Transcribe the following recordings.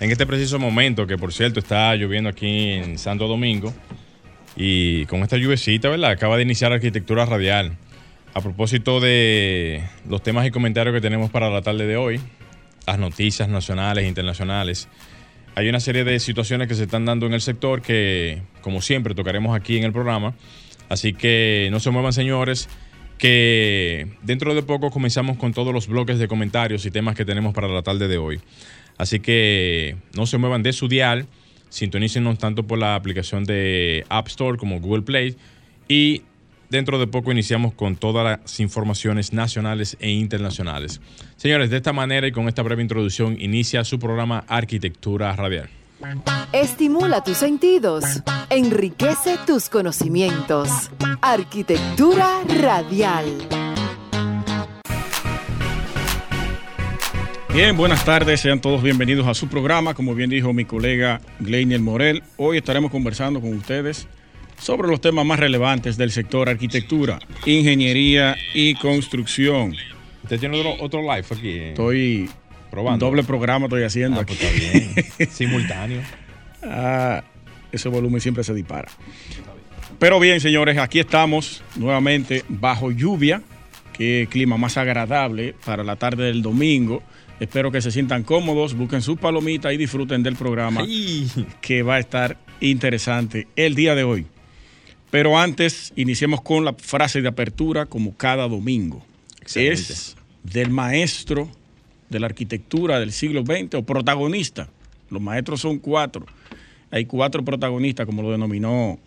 en este preciso momento, que por cierto está lloviendo aquí en Santo Domingo. Y con esta lluvecita, ¿verdad? Acaba de iniciar Arquitectura Radial. A propósito de los temas y comentarios que tenemos para la tarde de hoy, las noticias nacionales e internacionales, hay una serie de situaciones que se están dando en el sector que, como siempre, tocaremos aquí en el programa. Así que no se muevan, señores, que dentro de poco comenzamos con todos los bloques de comentarios y temas que tenemos para la tarde de hoy. Así que no se muevan de su dial, sintonícenos tanto por la aplicación de App Store como Google Play y dentro de poco iniciamos con todas las informaciones nacionales e internacionales. Señores, de esta manera y con esta breve introducción inicia su programa Arquitectura Radial. Estimula tus sentidos, enriquece tus conocimientos. Arquitectura radial. Bien, buenas tardes, sean todos bienvenidos a su programa. Como bien dijo mi colega Gleinier Morel, hoy estaremos conversando con ustedes sobre los temas más relevantes del sector arquitectura, ingeniería y construcción. Usted tiene otro, otro live aquí. eh, Estoy probando. doble programa estoy haciendo Ah, aquí. pues está bien. Simultáneo. Ah, ese volumen siempre se dispara. Pero bien, señores, aquí estamos nuevamente bajo lluvia. Qué clima más agradable para la tarde del domingo. Espero que se sientan cómodos, busquen sus palomitas y disfruten del programa que va a estar interesante el día de hoy. Pero antes, iniciemos con la frase de apertura como cada domingo. Excelente. Es del maestro de la arquitectura del siglo XX o protagonista. Los maestros son cuatro. Hay cuatro protagonistas, como lo denominó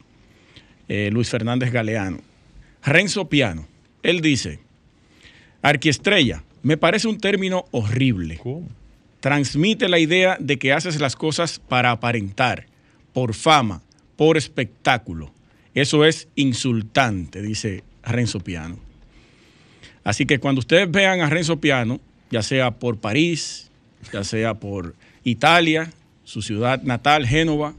eh, Luis Fernández Galeano. Renzo Piano, él dice, arquiestrella, me parece un término horrible ¿Cómo? transmite la idea de que haces las cosas para aparentar, por fama, por espectáculo. Eso es insultante, dice Renzo Piano. Así que cuando ustedes vean a Renzo Piano, ya sea por París, ya sea por Italia, su ciudad natal, Génova,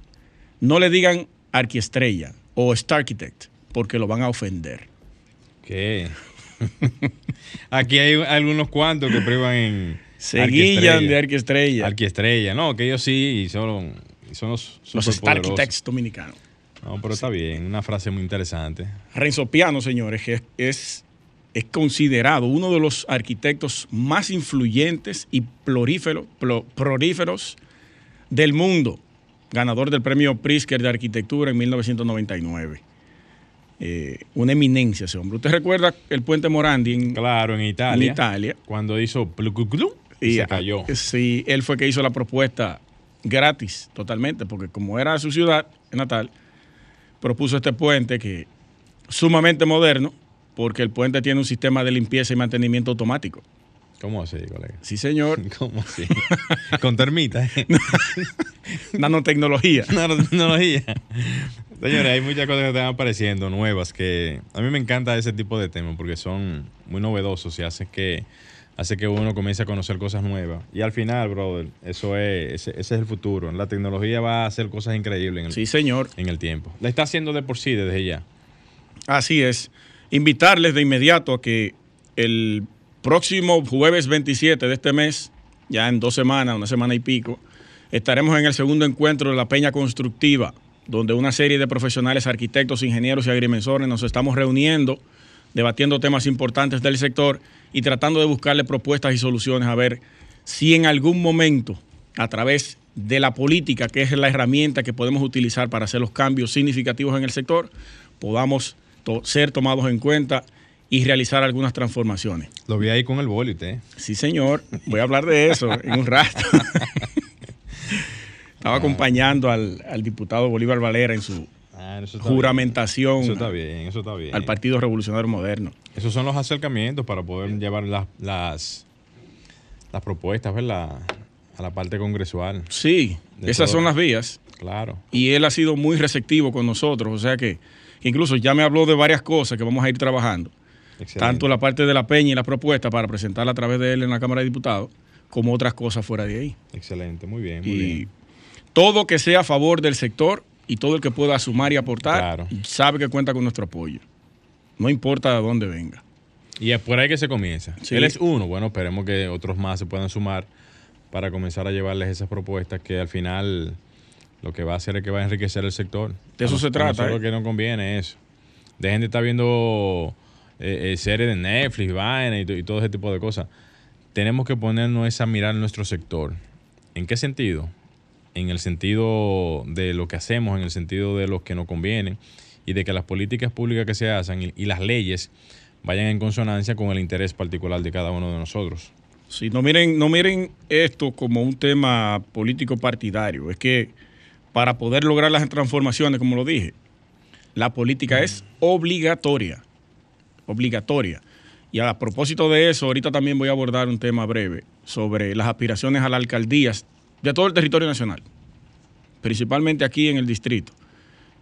no le digan arquiestrella o star architect, porque lo van a ofender. ¿Qué? Aquí hay algunos cuantos que prueban en. Se guillan de arquiestrella. Arquiestrella. No, que ellos sí son, son los, los star superpoderosos. architects dominicanos. No, pero está bien. Una frase muy interesante. Renzo Piano, señores, que es, es, es considerado uno de los arquitectos más influyentes y prolíferos del mundo, ganador del premio Pritzker de arquitectura en 1999. Eh, una eminencia ese hombre. ¿Usted recuerda el puente Morandi en, Claro, en Italia. en Italia? Cuando hizo plucuclú y, Y se cayó. Sí, él fue que hizo la propuesta gratis, totalmente, porque como era su ciudad natal, propuso este puente que sumamente moderno, porque el puente tiene un sistema de limpieza y mantenimiento automático. ¿Cómo así, colega? Sí, señor. ¿Cómo así? Con termitas. ¿eh? Nanotecnología. Nanotecnología. Señores, hay muchas cosas que están apareciendo nuevas que a mí me encanta ese tipo de temas porque son muy novedosos y hace que hace que uno comience a conocer cosas nuevas. Y al final, brother, eso es ese, ese es el futuro. La tecnología va a hacer cosas increíbles en el, Sí, señor. en el tiempo. La está haciendo de por sí desde ya. Así es. Invitarles de inmediato a que el próximo jueves 27 de este mes, ya en dos semanas, una semana y pico, estaremos en el segundo encuentro de la Peña Constructiva, donde una serie de profesionales, arquitectos, ingenieros y agrimensores nos estamos reuniendo, debatiendo temas importantes del sector y tratando de buscarle propuestas y soluciones a ver si en algún momento, a través de la política, que es la herramienta que podemos utilizar para hacer los cambios significativos en el sector, podamos to- ser tomados en cuenta y realizar algunas transformaciones. Lo vi ahí con el boli usted. Sí, señor. Voy a hablar de eso en un rato. Estaba acompañando al, al diputado Bolívar Valera en su Ah, juramentación bien. Eso está bien, eso está bien. al Partido Revolucionario Moderno. Esos son los acercamientos para poder llevar las, las, las propuestas, ¿verdad? a la parte congresual. Sí, esas todo. son las vías. Claro. Y él ha sido muy receptivo con nosotros. O sea que incluso ya me habló de varias cosas que vamos a ir trabajando. Excelente. Tanto la parte de la peña y la propuesta para presentarla a través de él en la Cámara de Diputados, como otras cosas fuera de ahí. Excelente, muy bien, muy Y bien. Todo que sea a favor del sector y todo el que pueda sumar y aportar, Claro. sabe que cuenta con nuestro apoyo. No importa de dónde venga. Y es por ahí que se comienza. Sí. Él es uno. Bueno, esperemos que otros más se puedan sumar para comenzar a llevarles esas propuestas que al final lo que va a hacer es que va a enriquecer el sector. De eso A se trata, ¿eh? que no conviene eso. Dejen de estar viendo eh, eh, series de Netflix, vaina y, y todo ese tipo de cosas. Tenemos que ponernos esa a mirar nuestro sector. ¿En qué sentido? En el sentido de lo que hacemos, en el sentido de lo que nos conviene y de que las políticas públicas que se hacen y, las leyes vayan en consonancia con el interés particular de cada uno de nosotros. Sí, no miren, no miren esto como un tema político partidario. Es que para poder lograr las transformaciones, como lo dije, la política es obligatoria. Obligatoria. Y a propósito de eso, ahorita también voy a abordar un tema breve sobre las aspiraciones a las alcaldías de todo el territorio nacional, principalmente aquí en el distrito,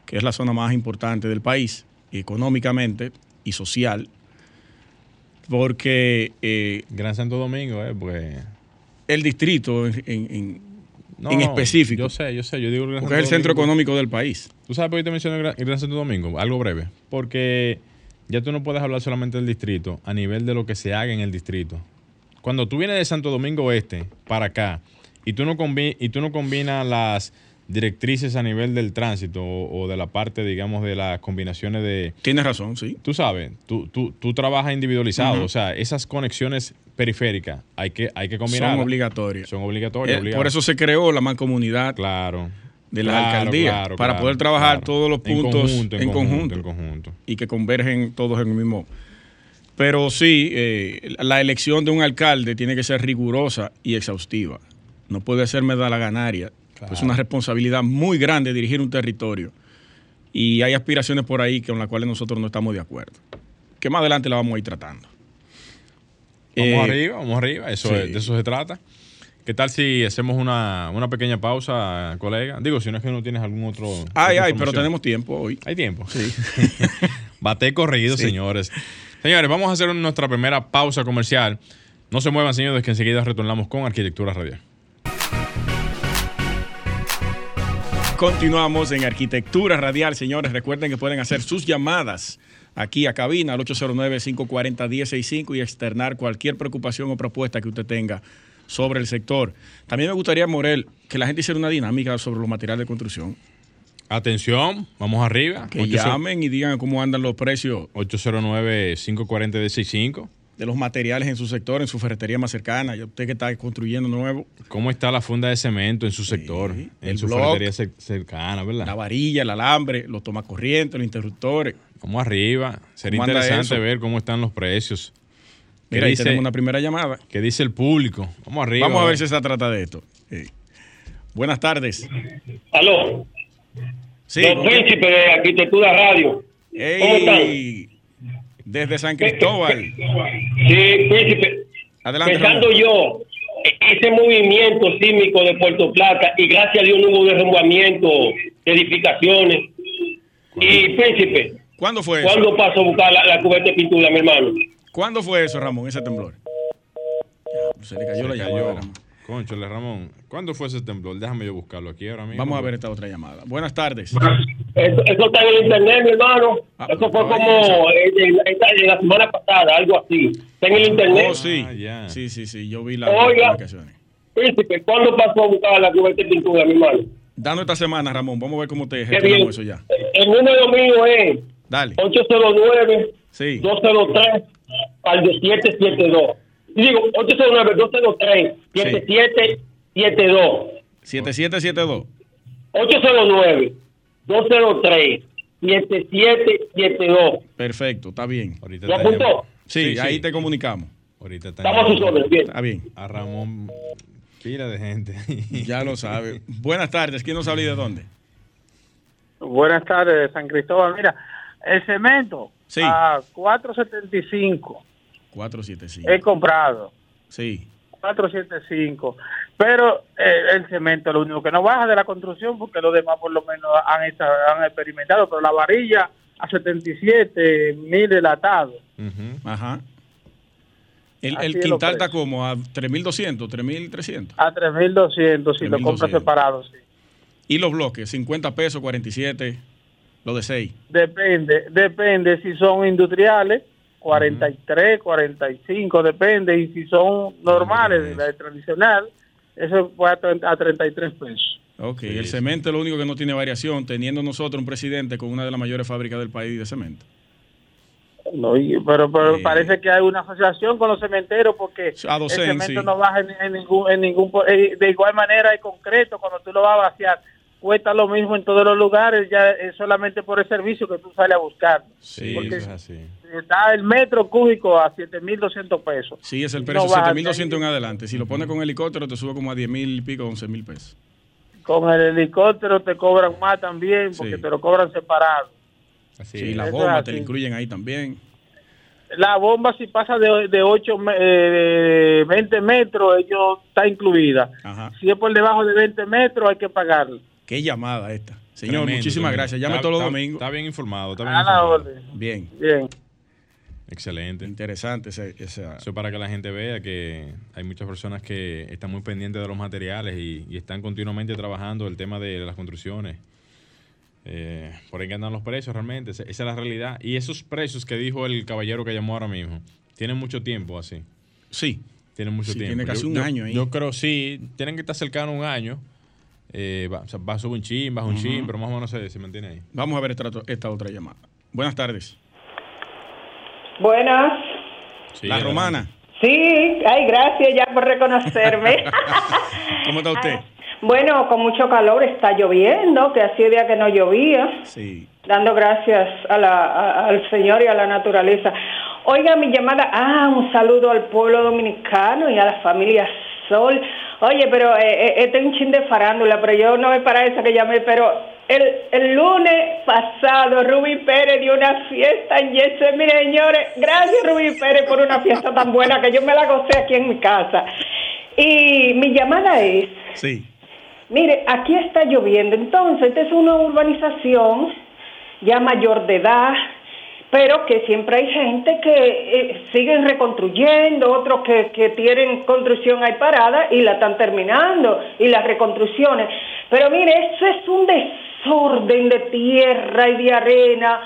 que es la zona más importante del país, económicamente y social, porque eh, Gran Santo Domingo, ¿eh? Porque... el distrito en, en- en- No, en específico, Yo sé, yo sé. Yo digo Gran porque es el centro Domingo. económico del país. ¿Tú sabes por qué te menciono el Gran, el Gran Santo Domingo? Algo breve. Porque ya tú no puedes hablar solamente del distrito a nivel de lo que se haga en el distrito. Cuando tú vienes de Santo Domingo Este para acá y tú no, combi- y tú no combinas las directrices a nivel del tránsito o, o de la parte, digamos, de las combinaciones de... Tienes razón, sí. Tú sabes, tú, tú, tú trabajas individualizado, o sea, esas conexiones periféricas hay que, hay que combinar. Son obligatorias. Son obligatorias. Eh, por eso se creó la mancomunidad Claro. de la Claro, alcaldía, claro, para claro, poder trabajar todos los En puntos conjunto, en en conjunto, conjunto. en conjunto. y que convergen todos en el mismo. Pero sí, eh, la elección de un alcalde tiene que ser rigurosa y exhaustiva. No puede ser medalaganaria. Claro. Es una responsabilidad muy grande dirigir un territorio. Y hay aspiraciones por ahí con las cuales nosotros no estamos de acuerdo. Que más adelante la vamos a ir tratando. Vamos Eh, arriba, vamos arriba, eso sí. es- de eso se trata. ¿Qué tal si hacemos una, una pequeña pausa, colega? Digo, si no es que no tienes algún otro. Ay, ay, pero tenemos tiempo hoy. Hay tiempo. Sí. Bate corrido, Sí. señores. Señores, vamos a hacer nuestra primera pausa comercial. No se muevan, señores, que enseguida retornamos con Arquitectura Radial. Continuamos en Arquitectura Radial, señores. Recuerden que pueden hacer sus llamadas aquí a cabina al 809-540-1065 y externar cualquier preocupación o propuesta que usted tenga sobre el sector. También me gustaría, Morel, que la gente hiciera una dinámica sobre los materiales de construcción. Atención, vamos arriba. Que llamen y digan cómo andan los precios 809-540-65. De los materiales en su sector, en su ferretería más cercana. Usted que está construyendo nuevo, ¿Cómo está la funda de cemento en su sector? en su block. ferretería cer- cercana, ¿verdad? la varilla, el alambre, los tomacorrientes, los interruptores. Vamos arriba. Sería ¿Cómo interesante ver cómo están los precios. ¿Qué Mira, ahí dice, tenemos una primera llamada. qué dice el público? Vamos arriba. Vamos a ver si se trata de esto. Sí. Buenas tardes. Aló, Sí. los príncipes de Arquitectura Radio. ¿Cómo Ey, desde San Cristóbal. Sí, príncipe. Adelante, Pensando Ramón. yo, ese movimiento sísmico de Puerto Plata, y gracias a Dios no hubo derrumbamiento de edificaciones. Y príncipe, ¿Cuándo fue eso? ¿cuándo paso a buscar la, la cubeta de pintura, mi hermano? ¿Cuándo fue eso, Ramón, ese temblor? Ya, Se le cayó Se la cayó. llamada. Conchole, Ramón. ¿Cuándo fue ese temblor? Déjame yo buscarlo aquí ahora mismo. Vamos a ver esta otra llamada. Buenas tardes. Eso, eso está en el internet, mi hermano. Ah, eso fue como eh, en, en- en la semana pasada, algo así. Está en el internet. Oh, sí. Ah, ya. Sí, sí, sí. Yo vi las Oiga. publicaciones. Príncipe, ¿cuándo pasó a buscar la cubeta de pintura, mi hermano? Dando esta semana, Ramón. Vamos a ver cómo te gestionamos eso ya. El número mío es Dale. 809 Sí. 203 al de 772. Digo, 809 203 7772. 7772. 809 203 7772. Perfecto, está bien. Ahorita ¿Lo te apuntó? Sí, Sí, ahí sí. te comunicamos. Ahorita Estamos a sus órdenes, bien. Está bien. A Ramón, pila de gente. Ya lo sabe. Buenas tardes. ¿Quién nos habla y de dónde? Buenas tardes, San Cristóbal. Mira, el cemento Sí. a 4.75 475. he comprado. Sí. 475. Pero eh, el cemento es lo único que no baja de la construcción porque los demás por lo menos han, han experimentado, pero la varilla a 77 mil delatados. Ujú. Ajá. El, el quintal está como a 3.200, 3.300. A 3.200 si lo 3.200. compras separado, sí. Y los bloques, 50 pesos, 47, los de 6. Depende, depende si son industriales, 43, 45, depende. Y si son normales, la de tradicional, eso fue a, tre- a 33 pesos. Ok, Sí, el sí. cemento es lo único que no tiene variación, teniendo nosotros un presidente con una de las mayores fábricas del país de cemento. No, y- pero pero Sí. parece que hay una asociación con los cementeros porque A el cemento sí. no baja en, en ningún, en ningún eh, de igual manera en concreto cuando tú lo vas a vaciar cuesta lo mismo en todos los lugares ya es solamente por el servicio que tú sales a buscar Sí, Porque- eso es así. está el metro cúbico a 7.200 pesos Sí, es el No precio, baja 7.200 en adelante. Si lo pones con helicóptero, te sube como a 10.000 y pico, 11.000 pesos. con el helicóptero te cobran más también porque Sí. te lo cobran separado Así Sí, es. la eso bomba es te la incluyen ahí también. la bomba si pasa de, de 8 me- eh, 20 metros ellos está incluida Ajá. si es por debajo de 20 metros hay que pagarlo Qué llamada esta. Señor, Tremendo, muchísimas tremendo. gracias. Llame Está- todos los está- domingos. Está bien informado, está bien a la informado. orden Bien, bien Excelente. interesante ese- esa. Eso para que la gente vea que hay muchas personas que están muy pendientes de los materiales y, y están continuamente trabajando el tema de las construcciones. Eh, por ahí que andan los precios realmente, esa, esa es la realidad. Y esos precios que dijo el caballero que llamó ahora mismo, tienen mucho tiempo así. Sí, Tienen mucho Sí, tiempo. tiene casi Yo- un yo- año ahí. Yo creo sí, tienen que estar cercano a un año. Eh, va, o sea, va a subir un chin, baja un chin, pero más o menos se, se mantiene ahí. vamos a ver esta, esta otra llamada. Buenas tardes. Buenas. Sí, la romana, Sí, ay, gracias ya por reconocerme. ¿cómo está usted? bueno, con mucho calor, está lloviendo, que hacía día que no llovía, Sí. dando gracias a la, a- al Señor y a la naturaleza. Oiga, mi llamada, ah, un saludo al pueblo dominicano y a la familia Sol. Oye, pero eh, eh, este es un chin de farándula, pero yo no es para eso que llamé, pero el, el lunes pasado Rubí Pérez dio una fiesta en Yese. Mire, señores, gracias Rubí Pérez por una fiesta tan buena que yo me la gocé aquí en mi casa. Y mi llamada es, Sí. Mire, aquí está lloviendo, entonces esta es una urbanización ya mayor de edad, pero que siempre hay gente que eh, siguen reconstruyendo, otros que, que tienen construcción ahí parada y la están terminando, y las reconstrucciones. Pero mire, eso es un desorden de tierra y de arena.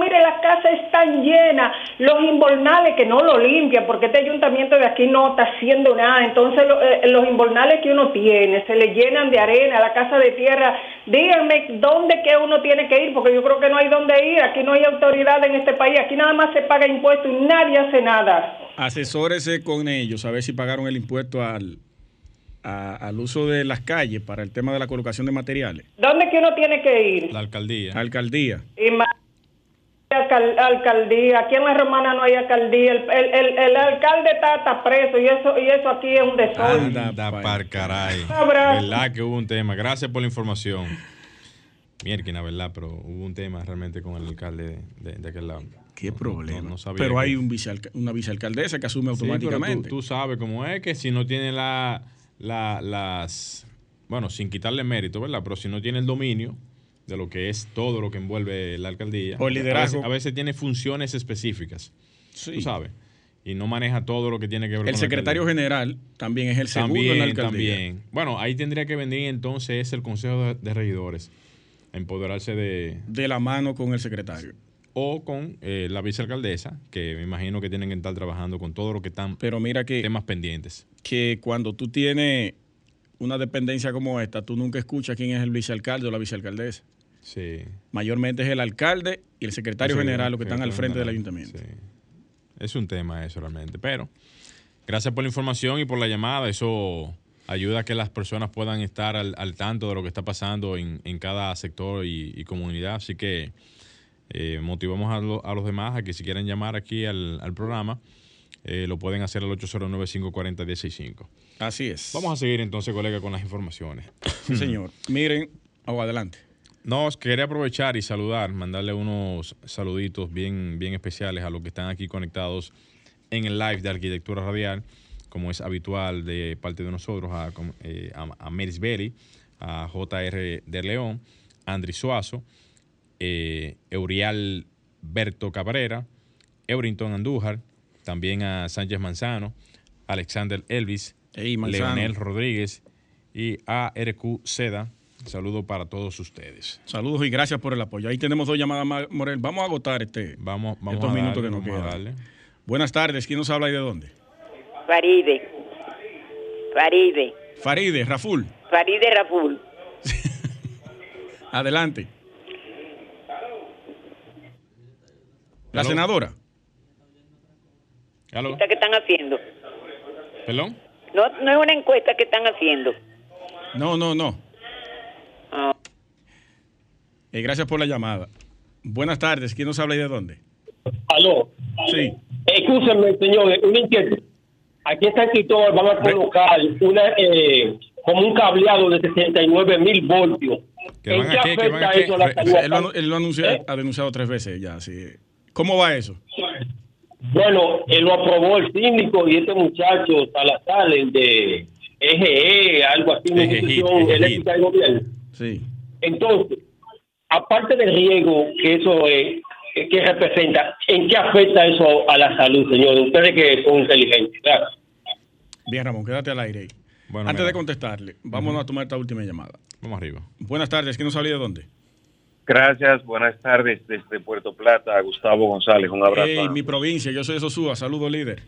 Mire, las casas están llenas, los inbornales que no lo limpian, porque este ayuntamiento de aquí no está haciendo nada. Entonces, lo- eh, los inbornales que uno tiene se le llenan de arena, la casa de tierra. Díganme dónde que uno tiene que ir, porque yo creo que no hay dónde ir. Aquí no hay autoridad en este país. Aquí nada más se paga impuestos y nadie hace nada. Asesórese con ellos a ver si pagaron el impuesto al, a- al uso de las calles para el tema de la colocación de materiales. ¿Dónde que uno tiene que ir? La alcaldía. Alcaldía. Y alcal- alcaldía, aquí en la Romana no hay alcaldía, el, el, el- el alcalde está, está preso y eso y eso aquí es un desorden. Anda, par caray. ¿Verdad que hubo un tema? Gracias por la información. Mierquina, ¿verdad? Pero hubo un tema realmente con el alcalde de, aquel lado. Qué No- problema. no- no sabía pero hay un vicealca- una vicealcaldesa que asume Sí, pero automáticamente. tú, tú sabes cómo es que si no tiene la, la- las. Bueno, sin quitarle mérito, ¿verdad? Pero si no tiene el dominio de lo que es todo lo que envuelve la alcaldía. O el liderazgo. A veces, a veces tiene funciones específicas. Sí. Tú sabes. Y no maneja todo lo que tiene que ver con El secretario general también es el segundo También, en la alcaldía. también. Bueno, ahí tendría que venir entonces el Consejo de, de Regidores a empoderarse de. De la mano con el secretario. O con eh, la vicealcaldesa, que me imagino que tienen que estar trabajando con todo lo que están Pero mira que, temas pendientes. que cuando tú tienes una dependencia como esta, tú nunca escuchas quién es el vicealcalde o la vicealcaldesa. Sí. Mayormente es el alcalde y el secretario Sí, general los que están al frente del ayuntamiento. sí. Es un tema eso realmente. Pero gracias por la información y por la llamada. Eso ayuda a que las personas puedan estar al, al tanto de lo que está pasando en, en cada sector y, y comunidad. Así que eh, motivamos a, lo- a los demás a que si quieren llamar aquí al, al programa, eh, lo pueden hacer al 809-540-165. Así es. Vamos a seguir entonces, colega, con las informaciones. Sí, señor. Miren, oh, adelante. No, quería aprovechar y saludar, mandarle unos saluditos bien, bien especiales a los que están aquí conectados en el live de Arquitectura Radial. como es habitual de parte de nosotros, a, eh, a, a Meris Belli, a JR de León, Andri Suazo, eh, Eurial Berto Cabrera, Eurington Andújar, también a Sánchez Manzano, Alexander Elvis, Manzano. Leonel Rodríguez y a RQ Seda. Saludo para todos ustedes. Saludos y gracias por el apoyo. Ahí tenemos dos llamadas más, Morel. Vamos a agotar este, Vamos, vamos estos a minutos darle, que nos quedan. Buenas tardes. ¿Quién nos habla y de dónde? Faride. Faride. Faride, Raful. Faride Raful. Adelante. La Aló. senadora. ¿Aló? ¿Qué están haciendo? ¿Perdón? No, no es una encuesta que están haciendo. No, no, no. Eh, gracias por la llamada. Buenas tardes. ¿Quién nos habla y de dónde? Aló. Sí. Escúcheme, señor, una inquietud. Aquí San Cristóbal van a colocar una, eh, como un cableado de 69 mil voltios. ¿Que ¿En van qué van a afecta qué? eso a la Re- salud? Él lo, él lo anunció- ¿Eh? ha denunciado tres veces ya. Sí. ¿Cómo va eso? Bueno, eh, lo aprobó el síndico y este muchacho Salazar, el de EGE, algo así, una EGE, institución EGE. eléctrica del gobierno. Sí. Entonces, aparte del riesgo que eso es, que- que representa, ¿en qué afecta eso a la salud, señor? Ustedes que son inteligentes, claro. Bien, Ramón, quédate al aire ahí. Bueno, Antes mira, de contestarle, vamos a tomar esta última llamada. Vamos arriba. Buenas tardes. ¿Quién nos habla de dónde? Gracias, buenas tardes desde Puerto Plata, Gustavo González, un abrazo. Hey, mi provincia, yo soy de Sosúa. Saludo, líder.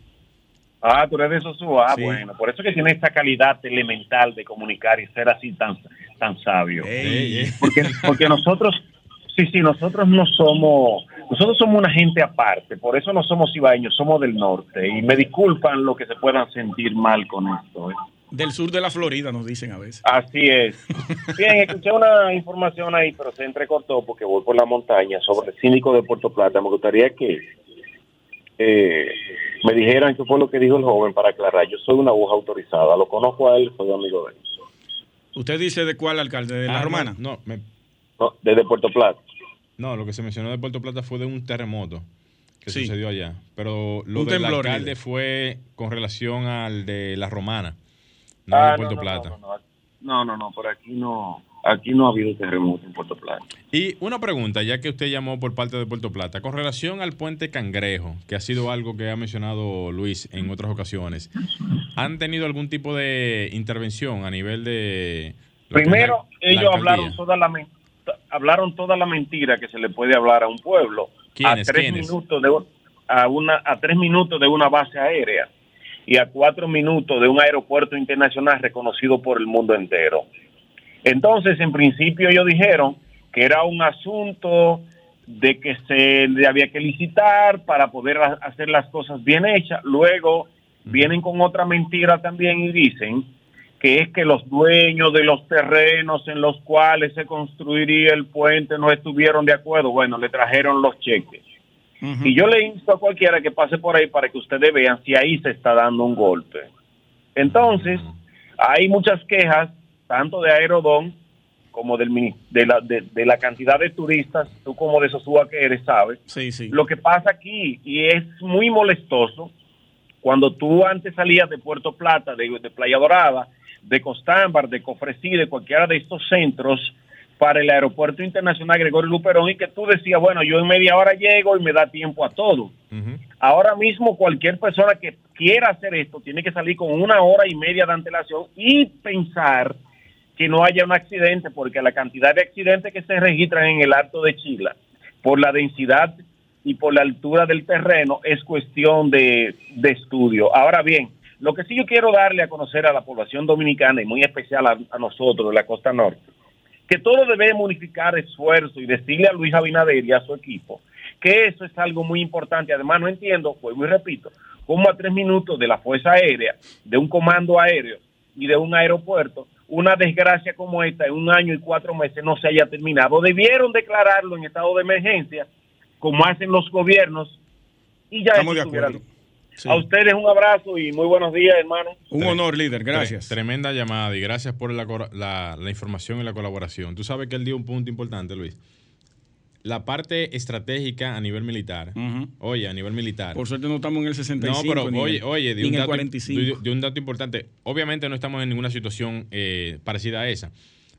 Ah, tú eres de Sosúa, ah, Sí. bueno, por eso que tiene esta calidad elemental de comunicar y ser así tan, tan sabio. Porque, porque nosotros, sí, sí, nosotros no somos, nosotros somos una gente aparte, por eso no somos ibaeños, somos del norte, y me disculpan lo que se puedan sentir mal con esto. ¿eh? Del sur de la Florida, nos dicen a veces. Así es. Bien, escuché una información ahí, pero se entrecortó porque voy por la montaña sobre el síndico de Puerto Plata. Me gustaría que eh, me dijeran qué fue lo que dijo el joven para aclarar. Yo soy una aguja autorizada, lo conozco a él, soy amigo de él. ¿Usted dice de cuál alcalde? ¿De la Ah, romana? No, me- No, desde Puerto Plata. no, lo que se mencionó de Puerto Plata fue de un terremoto que Sí. sucedió allá. Pero lo Un del temblor, alcalde fue con relación al de la romana, no Ah, de Puerto no, no, Plata. No, no, no, no, no, no, por aquí no, aquí no ha habido terremoto en Puerto Plata. Y una pregunta, ya que usted llamó por parte de Puerto Plata, con relación al puente Cangrejo, que ha sido algo que ha mencionado Luis en otras ocasiones, ¿han tenido algún tipo de intervención a nivel de... Primero, la- ellos hablaron toda la hablaron toda la mentira que se le puede hablar a un pueblo ¿Quiénes? a tres ¿Quiénes? minutos de a una a tres minutos de una base aérea y a cuatro minutos de un aeropuerto internacional reconocido por el mundo entero. Entonces, en principio ellos dijeron que era un asunto de que se le había que licitar para poder ha- hacer las cosas bien hechas. Luego vienen con otra mentira también y dicen que es que los dueños de los terrenos en los cuales se construiría el puente no estuvieron de acuerdo. Bueno, le trajeron los cheques. Y yo le insto a cualquiera que pase por ahí para que ustedes vean si ahí se está dando un golpe. Entonces, hay muchas quejas, tanto de Aerodón como del, de, la, de, de la cantidad de turistas, tú como de Sosúa que eres, sabes. Sí, sí. Lo que pasa aquí, y es muy molestoso, cuando tú antes salías de Puerto Plata, de, de Playa Dorada, de Costámbar, de Cofresí, de cualquiera de estos centros, para el Aeropuerto Internacional Gregorio Luperón, y que tú decías, bueno, yo en media hora llego y me da tiempo a todo. Ujú. Ahora mismo cualquier persona que quiera hacer esto tiene que salir con una hora y media de antelación y pensar que no haya un accidente, porque la cantidad de accidentes que se registran en el Alto de Chila, por la densidad y por la altura del terreno, es cuestión de, de estudio. Ahora bien, lo que sí yo quiero darle a conocer a la población dominicana y muy especial a, nosotros de la costa norte, que todos debemos unificar esfuerzo y decirle a Luis Abinader y a su equipo que eso es algo muy importante. Además, no entiendo, vuelvo y repito, cómo a tres minutos de la Fuerza Aérea, de un comando aéreo y de un aeropuerto, una desgracia como esta en un año y cuatro meses no se haya terminado. Debieron declararlo en estado de emergencia, como hacen los gobiernos, y ya Estamos de eso estuviera acuerdo. Sí. A ustedes un abrazo y muy buenos días, hermano. Un honor, líder. Gracias. Tre- Tremenda llamada y gracias por la, cora- la- la información y la colaboración. Tú sabes que él dio un punto importante, Luis. La parte estratégica a nivel militar, oye, a nivel militar. Por suerte no estamos en el 65. No, pero ni oye, oye, de un, dato, 45. de- un dato importante. Obviamente no estamos en ninguna situación eh, parecida a esa,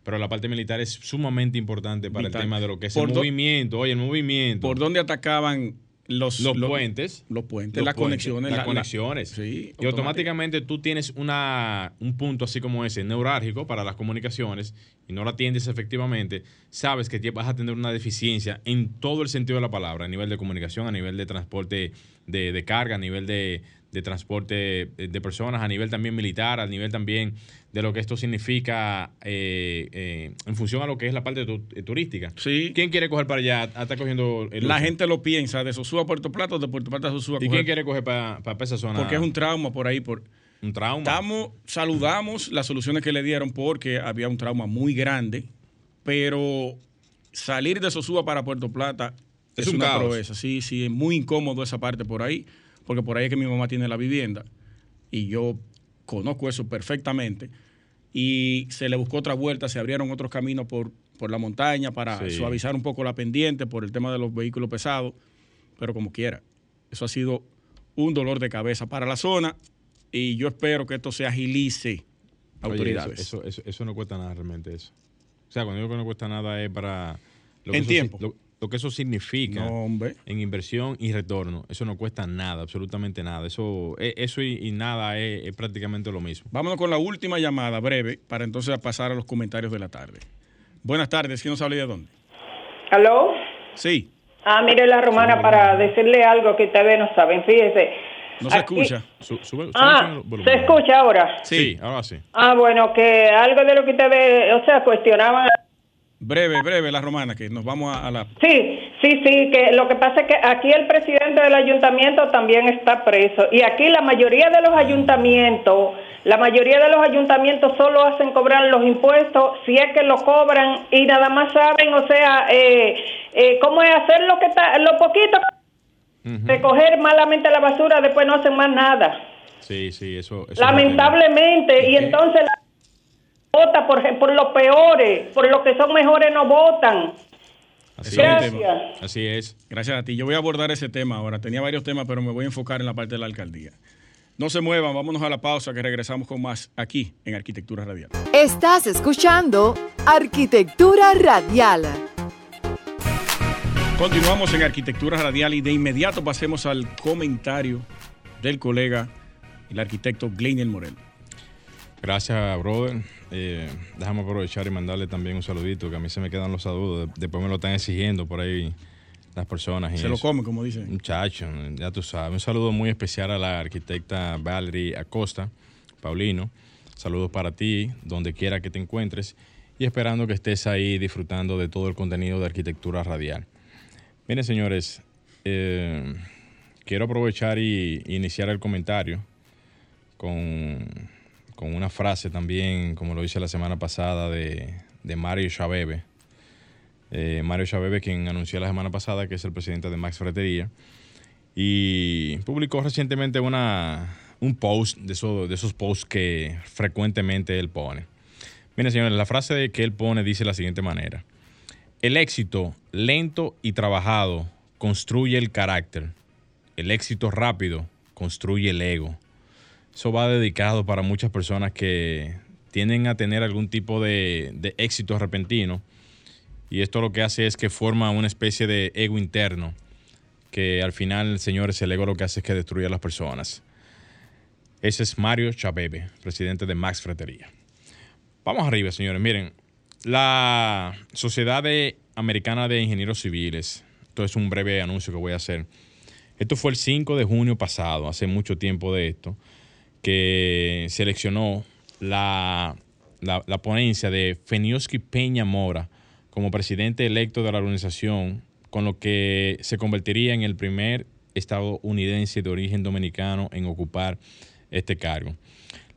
pero la parte militar es sumamente importante para Vital. el tema de lo que es Por el movimiento. Oye, el movimiento. ¿Por dónde atacaban los, los puentes. Los puentes, Los las puentes, conexiones. Las la- la- conexiones. sí, y automáticamente tú tienes una, un punto así como ese, neurálgico para las comunicaciones, y no la atiendes efectivamente, sabes que te- vas a tener una deficiencia en todo el sentido de la palabra, a nivel de comunicación, a nivel de transporte de, de carga, a nivel de, de transporte de personas, a nivel también militar, a nivel también de lo que esto significa eh, eh, en función a lo que es la parte tu- eh, turística. Sí. ¿Quién quiere coger para allá? Ah, Está cogiendo el La uso. gente lo piensa, de Sosúa a Puerto Plata o de Puerto Plata a Sosúa. ¿Y coger- quién quiere coger para esa zona? Porque es un trauma por ahí. Por, Un trauma. Estamos, saludamos las soluciones que le dieron porque había un trauma muy grande, pero salir de Sosúa para Puerto Plata Es es, un una caos. proeza. Sí, sí, es muy incómodo esa parte por ahí, porque por ahí es que mi mamá tiene la vivienda y yo conozco eso perfectamente. Y se le buscó otra vuelta, se abrieron otros caminos por, por la montaña para Sí. suavizar un poco la pendiente por el tema de los vehículos pesados, pero como quiera, eso ha sido un dolor de cabeza para la zona y yo espero que esto se agilice, Oye, autoridades. eso, eso, eso, eso no cuesta nada realmente eso. O sea, cuando digo que no cuesta nada es para... Lo que En eso tiempo. Lo, lo que eso significa No, hombre. en inversión y retorno, eso no cuesta nada, absolutamente nada. Eso, eh, eso y, y nada es, es prácticamente lo mismo. Vámonos con la última llamada breve para entonces pasar a los comentarios de la tarde. Buenas tardes, ¿quién nos habla y de dónde? ¿Aló? Sí, Ah, mire la romana para decirle algo que ustedes no saben. Fíjese. no se Aquí- escucha. Su- sube- sube Ah, volumen. ¿se escucha ahora? Sí, ahora sí. Ah, bueno, que algo de lo que ustedes, o sea, cuestionaban. Breve, breve, la romana, que nos vamos a, a la... Sí, sí, sí, que lo que pasa es que aquí el presidente del ayuntamiento también está preso. Y aquí la mayoría de los ayuntamientos, la mayoría de los ayuntamientos solo hacen cobrar los impuestos si es que lo cobran y nada más saben, o sea, eh, eh, cómo es hacer lo que está, lo poquito, recoger malamente la basura, después no hacen más nada. Sí, sí, eso... eso Lamentablemente, y entonces la vota por, por los peores, por los que son mejores no votan. Así Gracias. es. Así es. Gracias a ti. Yo voy a abordar ese tema ahora. Tenía varios temas, pero me voy a enfocar en la parte de la alcaldía. No se muevan, vámonos a la pausa que regresamos con más aquí en Arquitectura Radial. Estás escuchando Arquitectura Radial. Continuamos en Arquitectura Radial y de inmediato pasemos al comentario del colega, el arquitecto Gleiner Moreno. Gracias, brother. Eh, déjame aprovechar y mandarle también un saludito, que a mí se me quedan los saludos. De- Después me lo están exigiendo por ahí las personas. y Se lo come, como dicen. Muchacho, ya tú sabes. Un saludo muy especial a la arquitecta Valerie Acosta, Paulino. Saludos para ti, donde quiera que te encuentres. Y esperando que estés ahí disfrutando de todo el contenido de arquitectura radial. Miren, señores, eh, quiero aprovechar y iniciar el comentario con, con una frase también, como lo hice la semana pasada, de, Mario Chabebe. Eh, Mario Chabebe, quien anunció la semana pasada que es el presidente de Max Fretería, y publicó recientemente una, un post de, esos- de esos posts que frecuentemente él pone. Miren, señores, la frase que él pone dice la siguiente manera. El éxito lento y trabajado construye el carácter. El éxito rápido construye el ego. Eso va dedicado para muchas personas que tienden a tener algún tipo de, de éxito repentino. Y esto lo que hace es que forma una especie de ego interno. Que al final, señores, el ego lo que hace es que destruye a las personas. Ese es Mario Chabebe, presidente de Max Fretería. Vamos arriba, señores. Miren, la Sociedad Americana de Ingenieros Civiles, esto es un breve anuncio que voy a hacer. Esto fue el 5 de junio pasado, hace mucho tiempo de esto, que seleccionó la, la, la ponencia de Fenioski Peña Mora como presidente electo de la organización, con lo que se convertiría en el primer estadounidense de origen dominicano en ocupar este cargo.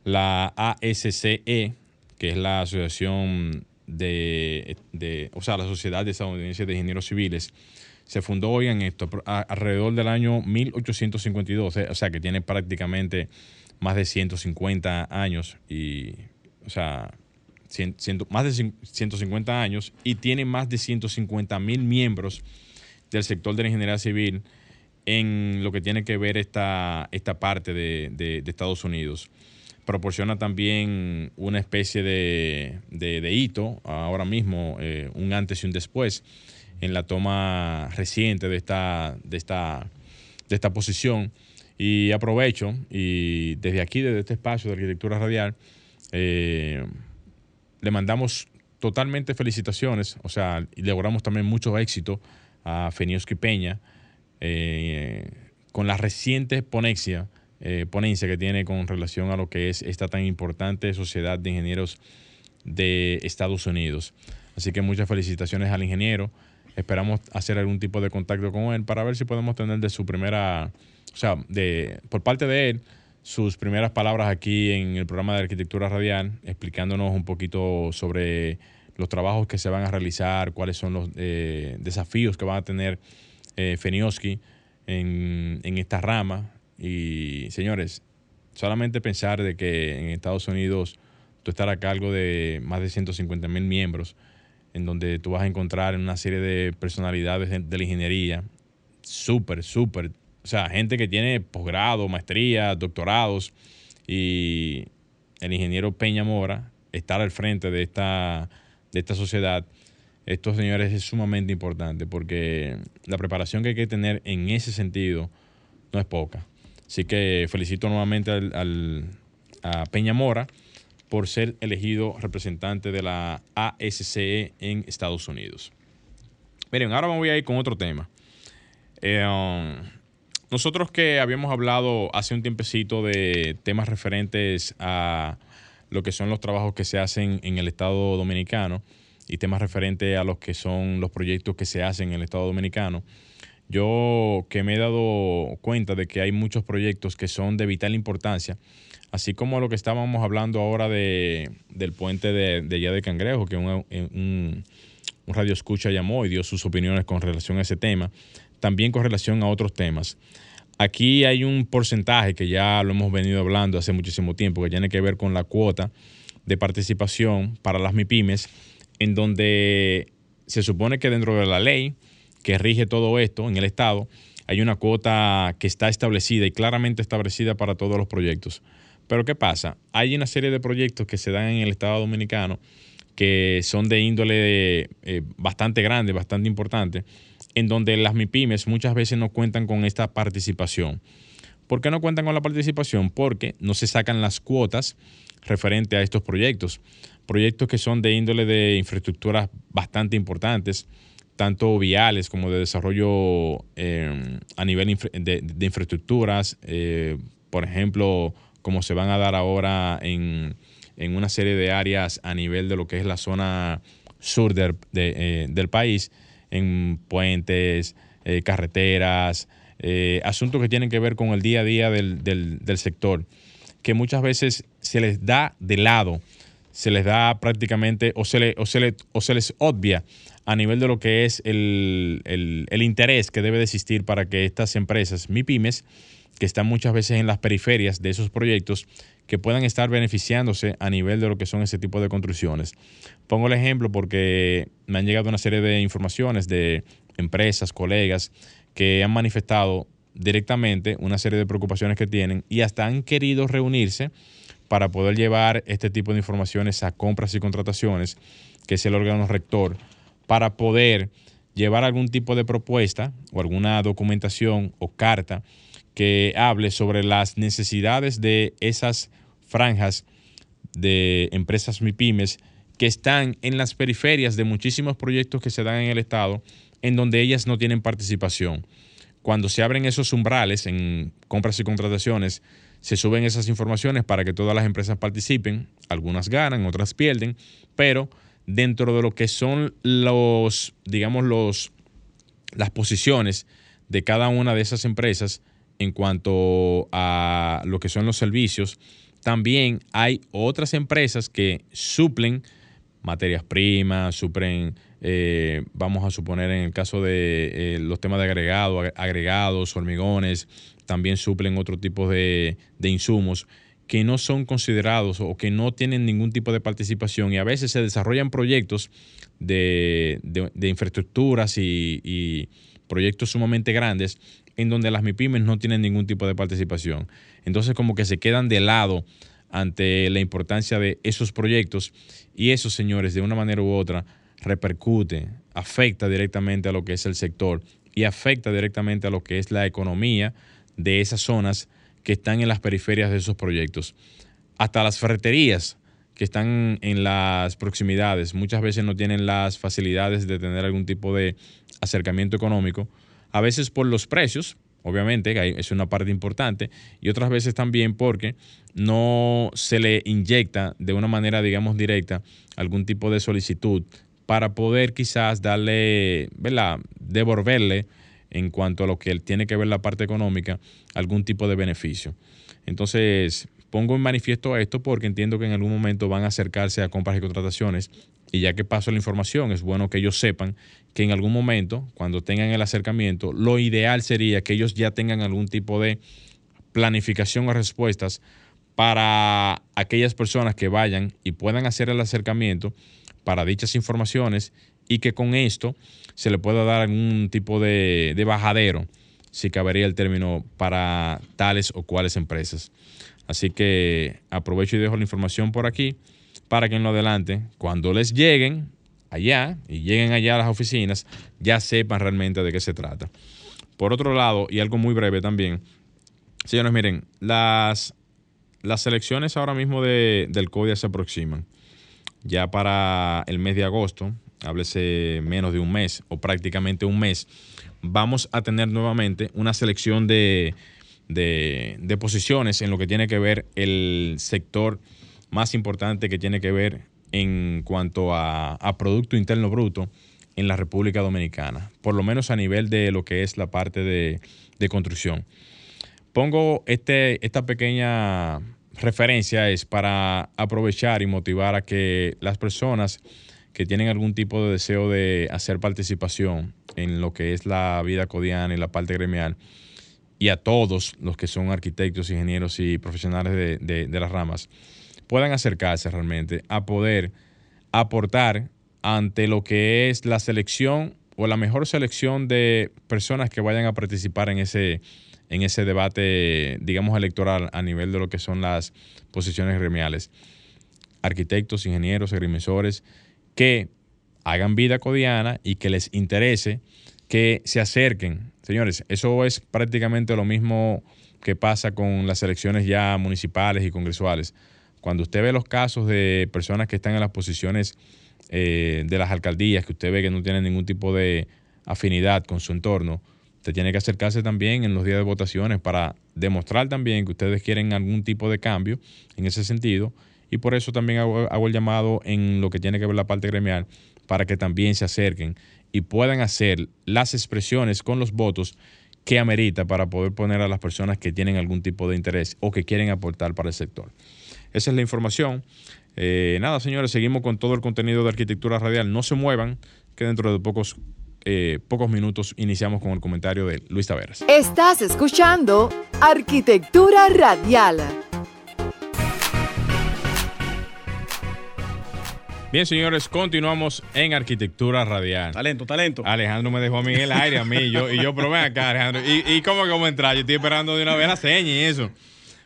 La ASCE, que es la Asociación de, de- o sea, la Sociedad de Estadounidenses de Ingenieros Civiles, se fundó, oigan esto, a- alrededor del año 1852, eh, o sea, que tiene prácticamente más de 150 años y, o sea, cien- ciento- más de cin- 150 años y tiene más de 150 mil miembros del sector de la ingeniería civil en lo que tiene que ver esta, esta parte de, de- Estados Unidos. Proporciona también una especie de, de- de hito, ahora mismo, eh, un antes y un después, en la toma reciente de esta, de esta, de esta posición. Y aprovecho, y desde aquí, desde este espacio de arquitectura radial, eh, le mandamos totalmente felicitaciones, o sea, y logramos también mucho éxito a Fenioski Peña eh, con la reciente ponencia, eh, ponencia que tiene con relación a lo que es esta tan importante sociedad de ingenieros de Estados Unidos. Así que muchas felicitaciones al ingeniero. Esperamos hacer algún tipo de contacto con él para ver si podemos tener de su primera, o sea, de, por parte de él, sus primeras palabras aquí en el programa de arquitectura radial, explicándonos un poquito sobre los trabajos que se van a realizar, cuáles son los eh, desafíos que van a tener eh, Fenioski en, en esta rama. Y señores, solamente pensar de que en Estados Unidos tú estar a cargo de más de 150 mil miembros, en donde tú vas a encontrar una serie de personalidades de, la ingeniería, súper, súper, o sea, gente que tiene posgrado, maestría, doctorados, y el ingeniero Peña Mora estar al frente de esta, de esta sociedad, estos señores es sumamente importante porque la preparación que hay que tener en ese sentido no es poca. Así que felicito nuevamente al, al- a Peña Mora por ser elegido representante de la ASCE en Estados Unidos. Miren, ahora me voy a ir con otro tema. Eh, um, nosotros que habíamos hablado hace un tiempecito de temas referentes a lo que son los trabajos que se hacen en el Estado Dominicano y temas referentes a los que son los proyectos que se hacen en el Estado Dominicano, yo que me he dado cuenta de que hay muchos proyectos que son de vital importancia, así como lo que estábamos hablando ahora de, del puente de, de allá de Cangrejo, que un, un, un radio escucha llamó y dio sus opiniones con relación a ese tema, también con relación a otros temas. Aquí hay un porcentaje que ya lo hemos venido hablando hace muchísimo tiempo, que tiene que ver con la cuota de participación para las MIPIMES, en donde se supone que dentro de la ley que rige todo esto en el Estado, hay una cuota que está establecida y claramente establecida para todos los proyectos. Pero ¿qué pasa? Hay una serie de proyectos que se dan en el Estado Dominicano que son de índole eh, bastante grande, bastante importante, en donde las MIPIMES muchas veces no cuentan con esta participación. ¿Por qué no cuentan con la participación? Porque no se sacan las cuotas referente a estos proyectos. Proyectos que son de índole de infraestructuras bastante importantes, tanto viales como de desarrollo eh, a nivel de, infraestructuras, eh, por ejemplo, como se van a dar ahora en, en, una serie de áreas a nivel de lo que es la zona sur de, de, eh, del país, en puentes, eh, carreteras, asuntos que tienen que ver con el día a día del, del, del sector, que muchas veces se les da de lado, se les da prácticamente o se, le, o se, le, o se les obvia a nivel de lo que es el, el, el, interés que debe de existir para que estas empresas, MIPIMES, que están muchas veces en las periferias de esos proyectos, que puedan estar beneficiándose a nivel de lo que son ese tipo de construcciones. Pongo el ejemplo porque me han llegado una serie de informaciones de empresas, colegas, que han manifestado directamente una serie de preocupaciones que tienen y hasta han querido reunirse para poder llevar este tipo de informaciones a compras y contrataciones, que es el órgano rector, para poder llevar algún tipo de propuesta o alguna documentación o carta que hable sobre las necesidades de esas franjas de empresas MIPIMES que están en las periferias de muchísimos proyectos que se dan en el Estado, en donde ellas no tienen participación. Cuando se abren esos umbrales en compras y contrataciones, se suben esas informaciones para que todas las empresas participen, algunas ganan, otras pierden, pero dentro de lo que son los, digamos, los, las posiciones de cada una de esas empresas en cuanto a lo que son los servicios, también hay otras empresas que suplen materias primas, suplen, eh, vamos a suponer en el caso de eh, los temas de agregado, agregados, hormigones, también suplen otro tipo de, de insumos que no son considerados o que no tienen ningún tipo de participación y a veces se desarrollan proyectos de, de- de infraestructuras y, y proyectos sumamente grandes en donde las MIPIMES no tienen ningún tipo de participación. Entonces como que se quedan de lado ante la importancia de esos proyectos y eso, señores, de una manera u otra repercute, afecta directamente a lo que es el sector y afecta directamente a lo que es la economía de esas zonas que están en las periferias de esos proyectos. Hasta las ferreterías que están en las proximidades muchas veces no tienen las facilidades de tener algún tipo de acercamiento económico, a veces por los precios, obviamente, que es una parte importante, y otras veces también porque no se le inyecta de una manera, digamos, directa algún tipo de solicitud para poder quizás darle, ¿verdad?, devolverle en cuanto a lo que tiene que ver la parte económica, algún tipo de beneficio. Entonces, pongo en manifiesto esto porque entiendo que en algún momento van a acercarse a compras y contrataciones y ya que paso la información, es bueno que ellos sepan que en algún momento, cuando tengan el acercamiento, lo ideal sería que ellos ya tengan algún tipo de planificación o respuestas para aquellas personas que vayan y puedan hacer el acercamiento para dichas informaciones y que con esto se le pueda dar algún tipo de, de bajadero, si cabería el término, para tales o cuales empresas. Así que aprovecho y dejo la información por aquí para que en lo adelante, cuando les lleguen allá y lleguen allá a las oficinas, ya sepan realmente de qué se trata. Por otro lado, y algo muy breve también, señores, miren, las, las elecciones ahora mismo de, del CODIA se aproximan. Ya para el mes de agosto, háblese menos de un mes o prácticamente un mes, vamos a tener nuevamente una selección de, de, posiciones en lo que tiene que ver el sector más importante que tiene que ver en cuanto a, a Producto Interno Bruto en la República Dominicana, por lo menos a nivel de lo que es la parte de, de construcción. Pongo este, esta pequeña referencia es para aprovechar y motivar a que las personas que tienen algún tipo de deseo de hacer participación en lo que es la vida cotidiana y la parte gremial, y a todos los que son arquitectos, ingenieros y profesionales de, de- de las ramas, puedan acercarse realmente a poder aportar ante lo que es la selección o la mejor selección de personas que vayan a participar en ese, en ese debate, digamos, electoral a nivel de lo que son las posiciones gremiales. Arquitectos, ingenieros, agrimensores, que hagan vida cotidiana y que les interese que se acerquen. Señores, eso es prácticamente lo mismo que pasa con las elecciones ya municipales y congresuales. Cuando usted ve los casos de personas que están en las posiciones eh, de las alcaldías, que usted ve que no tienen ningún tipo de afinidad con su entorno, usted tiene que acercarse también en los días de votaciones para demostrar también que ustedes quieren algún tipo de cambio en ese sentido. Y por eso también hago, el llamado en lo que tiene que ver la parte gremial, para que también se acerquen y puedan hacer las expresiones con los votos que amerita para poder poner a las personas que tienen algún tipo de interés o que quieren aportar para el sector. Esa es la información. Eh, nada, señores, seguimos con todo el contenido de arquitectura radial. No se muevan, que dentro de pocos, eh, pocos minutos iniciamos con el comentario de Luis Taveras. Estás escuchando Arquitectura Radial. Bien, señores, continuamos en arquitectura radial. Talento, talento. Alejandro me dejó a mí en el aire, a mí, y yo, y yo probé acá, Alejandro. ¿Y, y cómo que cómo entrar? Yo estoy esperando de una vez la seña y eso.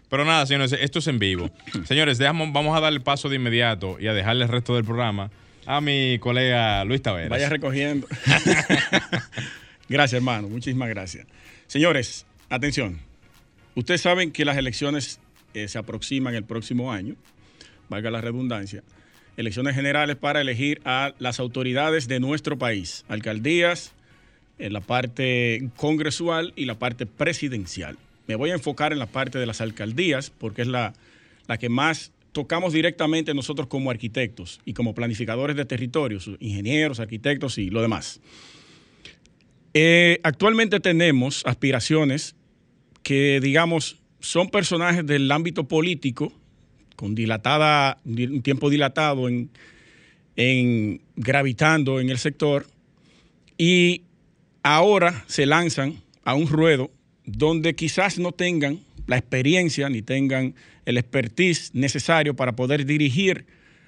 Pero nada, señores, esto es en vivo. Señores, dejamos, vamos a darle paso de inmediato y a dejarle el resto del programa a mi colega Luis Taveras. Vaya recogiendo. gracias, hermano. Muchísimas gracias. Señores, atención. Ustedes saben que las elecciones eh, se aproximan el próximo año, valga la redundancia. Elecciones generales para elegir a las autoridades de nuestro país, alcaldías, en la parte congresual y la parte presidencial. Me voy a enfocar en la parte de las alcaldías porque es la, la que más tocamos directamente nosotros como arquitectos y como planificadores de territorios, ingenieros, arquitectos y lo demás. Eh, actualmente tenemos aspiraciones que, digamos, son personajes del ámbito político, con dilatada, un tiempo dilatado en, en gravitando en el sector, y ahora se lanzan a un ruedo donde quizás no tengan la experiencia ni tengan el expertise necesario para poder dirigir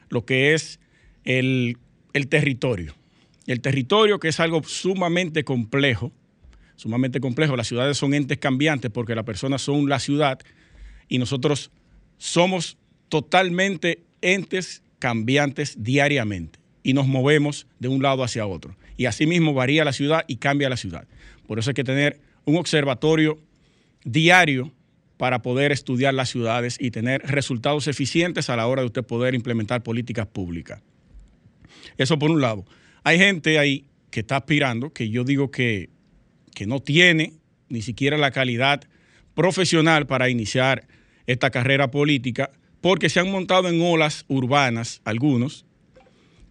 lo que es el, el territorio. El territorio que es algo sumamente complejo, sumamente complejo. Las ciudades son entes cambiantes porque las personas son la ciudad y nosotros somos totalmente entes cambiantes diariamente y nos movemos de un lado hacia otro. Y asimismo varía la ciudad y cambia la ciudad. Por eso hay que tener un observatorio diario para poder estudiar las ciudades y tener resultados eficientes a la hora de usted poder implementar políticas públicas. Eso por un lado. Hay gente ahí que está aspirando, que yo digo que, que no tiene ni siquiera la calidad profesional para iniciar esta carrera política, porque se han montado en olas urbanas, algunos,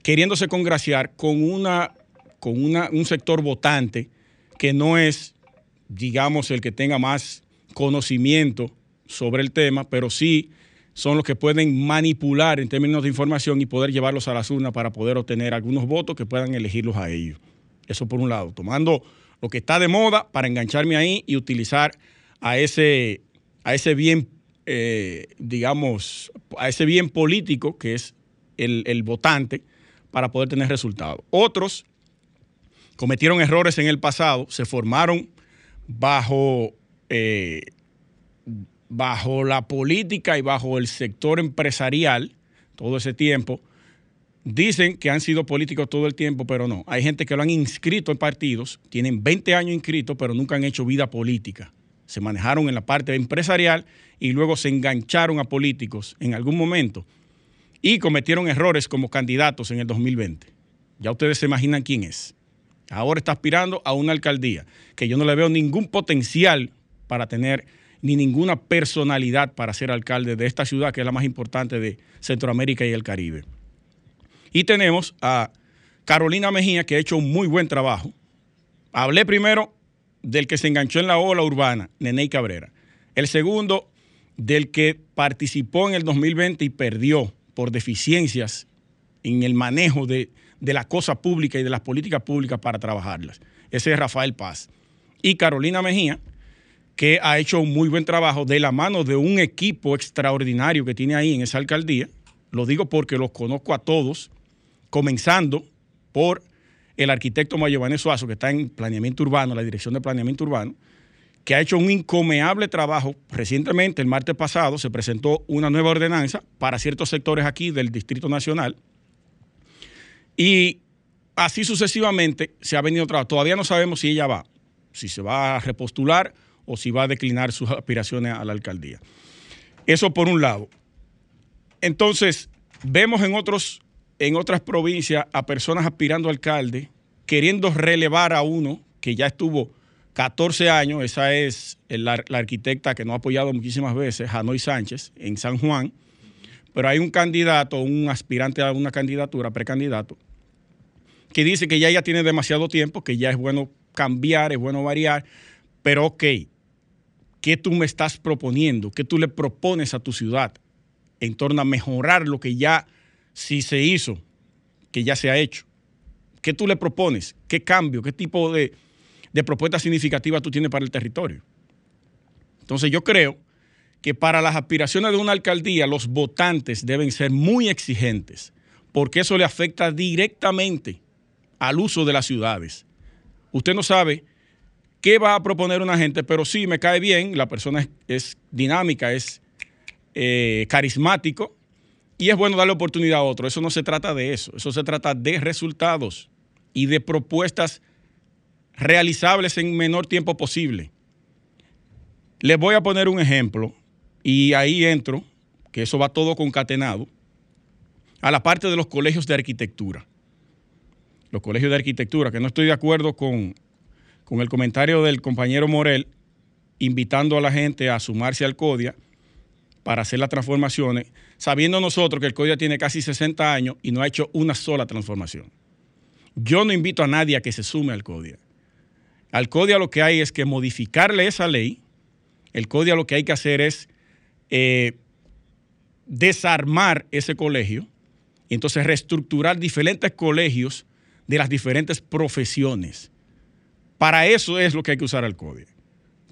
queriéndose congraciar con, una, con una, un sector votante que no es, digamos, el que tenga más conocimiento sobre el tema, pero sí son los que pueden manipular en términos de información y poder llevarlos a las urnas para poder obtener algunos votos que puedan elegirlos a ellos. Eso por un lado, tomando lo que está de moda para engancharme ahí y utilizar a ese, a ese bien, eh, digamos, a ese bien político que es el, el votante para poder tener resultados. Otros cometieron errores en el pasado, se formaron bajo eh, bajo la política y bajo el sector empresarial todo ese tiempo. Dicen que han sido políticos todo el tiempo, pero no. Hay gente que lo han inscrito en partidos, tienen 20 años inscritos, pero nunca han hecho vida política. Se manejaron en la parte empresarial y luego se engancharon a políticos en algún momento y cometieron errores como candidatos en el 2020. Ya ustedes se imaginan quién es. Ahora está aspirando a una alcaldía, que yo no le veo ningún potencial para tener ni ninguna personalidad para ser alcalde de esta ciudad, que es la más importante de Centroamérica y el Caribe. Y tenemos a Carolina Mejía, que ha hecho un muy buen trabajo. Hablé primero del que se enganchó en la ola urbana, Neney Cabrera. El segundo, del que participó en el 2020 y perdió por deficiencias en el manejo de, de la cosa pública y de las políticas públicas para trabajarlas. Ese es Rafael Paz. Y Carolina Mejía, que ha hecho un muy buen trabajo de la mano de un equipo extraordinario que tiene ahí en esa alcaldía. Lo digo porque los conozco a todos, comenzando por el arquitecto Mayované Suazo, que está en planeamiento urbano, la dirección de planeamiento urbano, que ha hecho un incomeable trabajo. Recientemente, el martes pasado, se presentó una nueva ordenanza para ciertos sectores aquí del Distrito Nacional. Y así sucesivamente se ha venido trabajando. Todavía no sabemos si ella va, si se va a repostular o si va a declinar sus aspiraciones a la alcaldía. Eso por un lado. Entonces, vemos en, otros, en otras provincias a personas aspirando a alcalde, queriendo relevar a uno que ya estuvo 14 años, esa es la, arquitecta que nos ha apoyado muchísimas veces, Hanoi Sánchez, en San Juan, pero hay un candidato, un aspirante a una candidatura, precandidato, que dice que ya ya tiene demasiado tiempo, que ya es bueno cambiar, es bueno variar, pero ok, ¿Qué tú me estás proponiendo? ¿Qué tú le propones a tu ciudad en torno a mejorar lo que ya sí se hizo, que ya se ha hecho? ¿Qué tú le propones? ¿Qué cambio? ¿Qué tipo de, de propuesta significativa tú tienes para el territorio? Entonces yo creo que para las aspiraciones de una alcaldía los votantes deben ser muy exigentes, porque eso le afecta directamente al uso de las ciudades. Usted no sabe qué va a proponer una gente, pero sí me cae bien, la persona es, dinámica, es eh, carismático y es bueno darle oportunidad a otro. Eso no se trata de eso, eso se trata de resultados y de propuestas realizables en menor tiempo posible. Les voy a poner un ejemplo y ahí entro, que eso va todo concatenado, a la parte de los colegios de arquitectura. Los colegios de arquitectura, que no estoy de acuerdo con con el comentario del compañero Morel, invitando a la gente a sumarse al CODIA para hacer las transformaciones, sabiendo nosotros que el CODIA tiene casi 60 años y no ha hecho una sola transformación. Yo no invito a nadie a que se sume al CODIA. Al CODIA lo que hay es que modificarle esa ley. El CODIA lo que hay que hacer es eh, desarmar ese colegio y entonces reestructurar diferentes colegios de las diferentes profesiones para eso es lo que hay que usar el código.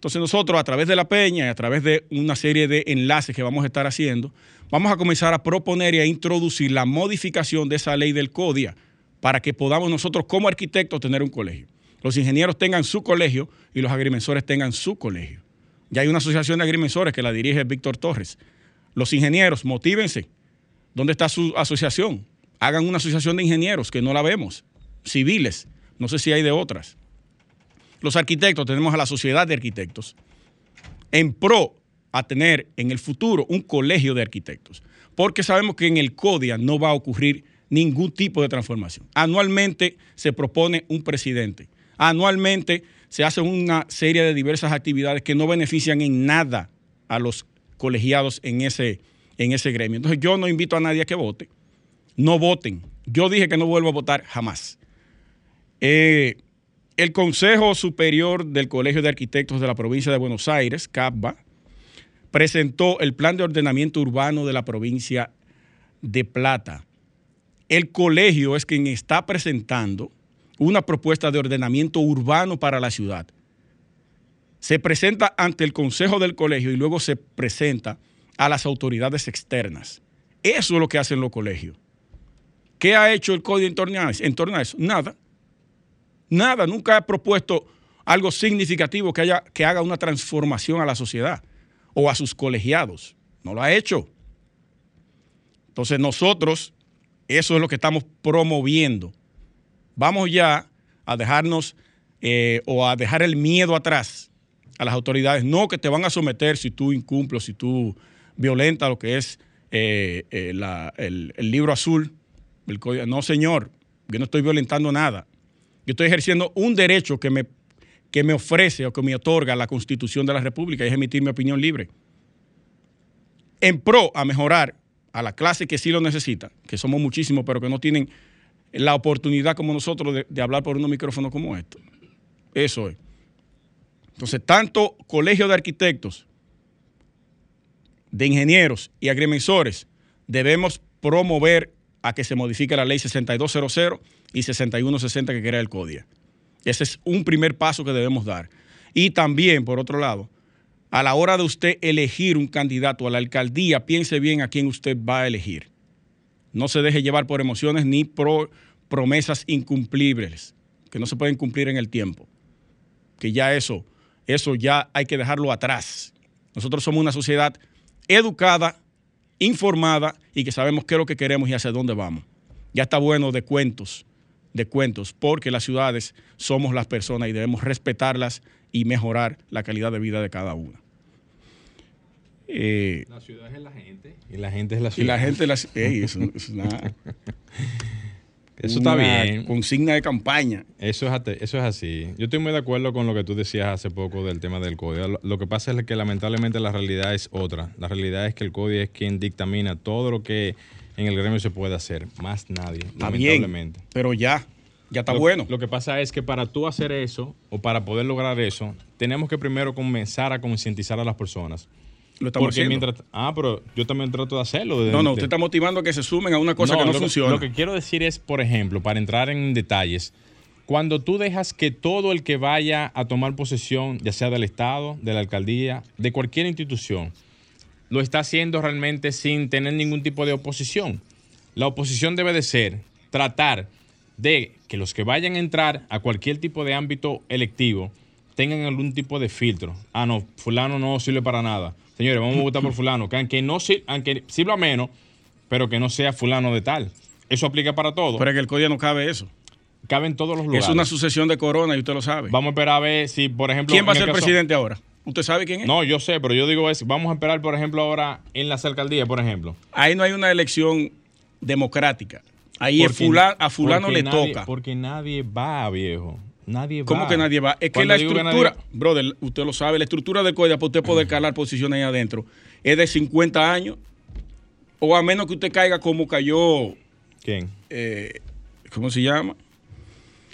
Entonces nosotros a través de la peña y a través de una serie de enlaces que vamos a estar haciendo, vamos a comenzar a proponer y a introducir la modificación de esa ley del CODIA para que podamos nosotros como arquitectos tener un colegio. Los ingenieros tengan su colegio y los agrimensores tengan su colegio. Ya hay una asociación de agrimensores que la dirige Víctor Torres. Los ingenieros, motívense. ¿Dónde está su asociación? Hagan una asociación de ingenieros que no la vemos. Civiles. No sé si hay de otras. Los arquitectos, tenemos a la sociedad de arquitectos en pro a tener en el futuro un colegio de arquitectos. Porque sabemos que en el CODIA no va a ocurrir ningún tipo de transformación. Anualmente se propone un presidente. Anualmente se hace una serie de diversas actividades que no benefician en nada a los colegiados en ese, en ese gremio. Entonces yo no invito a nadie a que vote. No voten. Yo dije que no vuelvo a votar jamás. Eh, el Consejo Superior del Colegio de Arquitectos de la provincia de Buenos Aires, CAPBA, presentó el plan de ordenamiento urbano de la provincia de Plata. El colegio es quien está presentando una propuesta de ordenamiento urbano para la ciudad. Se presenta ante el Consejo del Colegio y luego se presenta a las autoridades externas. Eso es lo que hacen los colegios. ¿Qué ha hecho el código en torno a eso? Nada. Nada. Nunca ha propuesto algo significativo que, haya, que haga una transformación a la sociedad o a sus colegiados. No lo ha hecho. Entonces nosotros, eso es lo que estamos promoviendo. Vamos ya a dejarnos eh, o a dejar el miedo atrás a las autoridades. No que te van a someter si tú incumples, si tú violentas lo que es eh, eh, el, libro azul. el. No, señor, yo no estoy violentando nada. Yo estoy ejerciendo un derecho que me, que me ofrece o que me otorga la Constitución de la República y es emitir mi opinión libre. En pro a mejorar a la clase que sí lo necesita, que somos muchísimos, pero que no tienen la oportunidad como nosotros de, de hablar por unos micrófonos como estos. Eso es. Entonces, tanto colegio de arquitectos, de ingenieros y agrimensores, debemos promover a que se modifique la ley 6200 y 6160 que crea el CODIA. Ese es un primer paso que debemos dar. Y también, por otro lado, a la hora de usted elegir un candidato a la alcaldía, piense bien a quién usted va a elegir. No se deje llevar por emociones ni por promesas incumplibles, que no se pueden cumplir en el tiempo. Que ya eso, eso ya hay que dejarlo atrás. Nosotros somos una sociedad educada, informada y que sabemos qué es lo que queremos y hacia dónde vamos. Ya está bueno de cuentos, de cuentos, porque las ciudades somos las personas y debemos respetarlas y mejorar la calidad de vida de cada una. Eh, La ciudad es la gente. Y la gente es la y ciudad. la gente, las, ey, eso es una, Eso está bien. Consigna de campaña. Eso es, eso es así. Yo estoy muy de acuerdo con lo que tú decías hace poco del tema del código. Lo, lo que pasa es que lamentablemente la realidad es otra. La realidad es que el código es quien dictamina todo lo que en el gremio se puede hacer. Más nadie. Está bien, lamentablemente. pero ya, ya está Lo- bueno. Lo que pasa es que para tú hacer eso o para poder lograr eso, tenemos que primero comenzar a concientizar a las personas. Lo estamos Porque haciendo. mientras. Ah, pero yo también trato de hacerlo. de- No, no, usted está motivando a que se sumen a una cosa que no lo funciona. Lo que quiero decir es, por ejemplo, para entrar en detalles, cuando tú dejas que todo el que vaya a tomar posesión, ya sea del Estado, de la alcaldía, de cualquier institución, lo está haciendo realmente sin tener ningún tipo de oposición. La oposición debe de ser tratar de que los que vayan a entrar a cualquier tipo de ámbito electivo tengan algún tipo de filtro. Ah, no, fulano no sirve para nada. Señores, vamos a votar por fulano, que aunque, no, aunque sirva menos, pero que no sea fulano de tal. Eso aplica para todo. Pero que el código no cabe eso. Cabe en todos los lugares. Es una sucesión de corona y usted lo sabe. Vamos a esperar a ver si, por ejemplo... ¿Quién va a en ser caso- presidente ahora? ¿Usted sabe quién es? No, yo sé, pero yo digo es, vamos a esperar, por ejemplo, ahora en las alcaldías, por ejemplo. Ahí no hay una elección democrática. Ahí es Porque- fula- a fulano le nadie- toca. Porque nadie va, viejo. Nadie va. ¿Cómo que nadie va? Es que la estructura, nadie brother, usted lo sabe, la estructura del código para usted poder calar posiciones ahí adentro es de 50 años o a menos que usted caiga como cayó, ¿Quién? eh, ¿cómo se llama?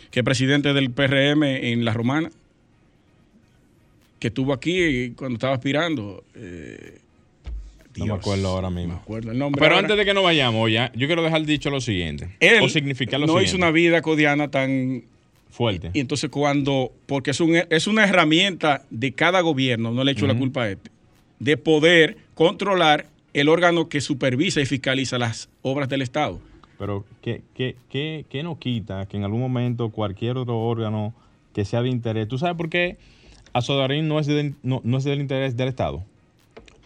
Que es presidente del PRM en La Romana, que estuvo aquí cuando estaba aspirando. eh, No me acuerdo ahora me mismo. acuerdo el nombre. Pero ahora. antes de que nos vayamos, ya, yo quiero dejar dicho lo siguiente. Él o significar lo no siguiente. hizo una vida codiana tan Fuerte. Y entonces cuando, porque es, un, es una herramienta de cada gobierno, no le echo la culpa a este, de poder controlar el órgano que supervisa y fiscaliza las obras del Estado. Pero, ¿qué, qué, qué, qué no quita que en algún momento cualquier otro órgano que sea de interés? ¿Tú sabes por qué Azodarín no es, no, no es del interés del Estado?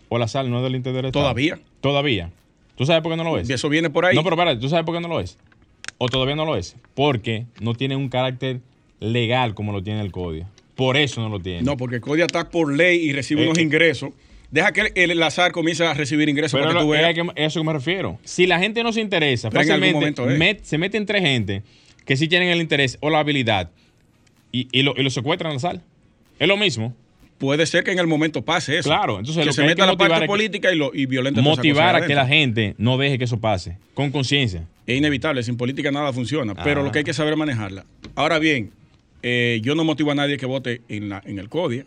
¿O la sal no es del interés del Estado? Todavía. Todavía. ¿Tú sabes por qué no lo es? Y eso viene por ahí. No, pero espérate, ¿tú sabes por qué no lo es? ¿O todavía no lo es? Porque no tiene un carácter legal como lo tiene el código. Por eso no lo tiene. No, porque el CODIA está por ley y recibe Eh, unos eh. ingresos. Deja que el, el azar comience a recibir ingresos Pero para que tú lo- es veas. a eso que me refiero. Si la gente no se interesa, fácilmente momento met- se meten tres gente que sí tienen el interés o la habilidad y, y lo, y lo secuestran al sal. Es lo mismo. Puede ser que en el momento pase eso. Claro, entonces que lo se que meta que la parte política y, lo, y violenta Motivar a que la gente no deje que eso pase. Con conciencia. Es inevitable, sin política nada funciona, pero Ah. lo que hay que saber es manejarla. Ahora bien, eh, yo no motivo a nadie que vote en, la, en el CODIA.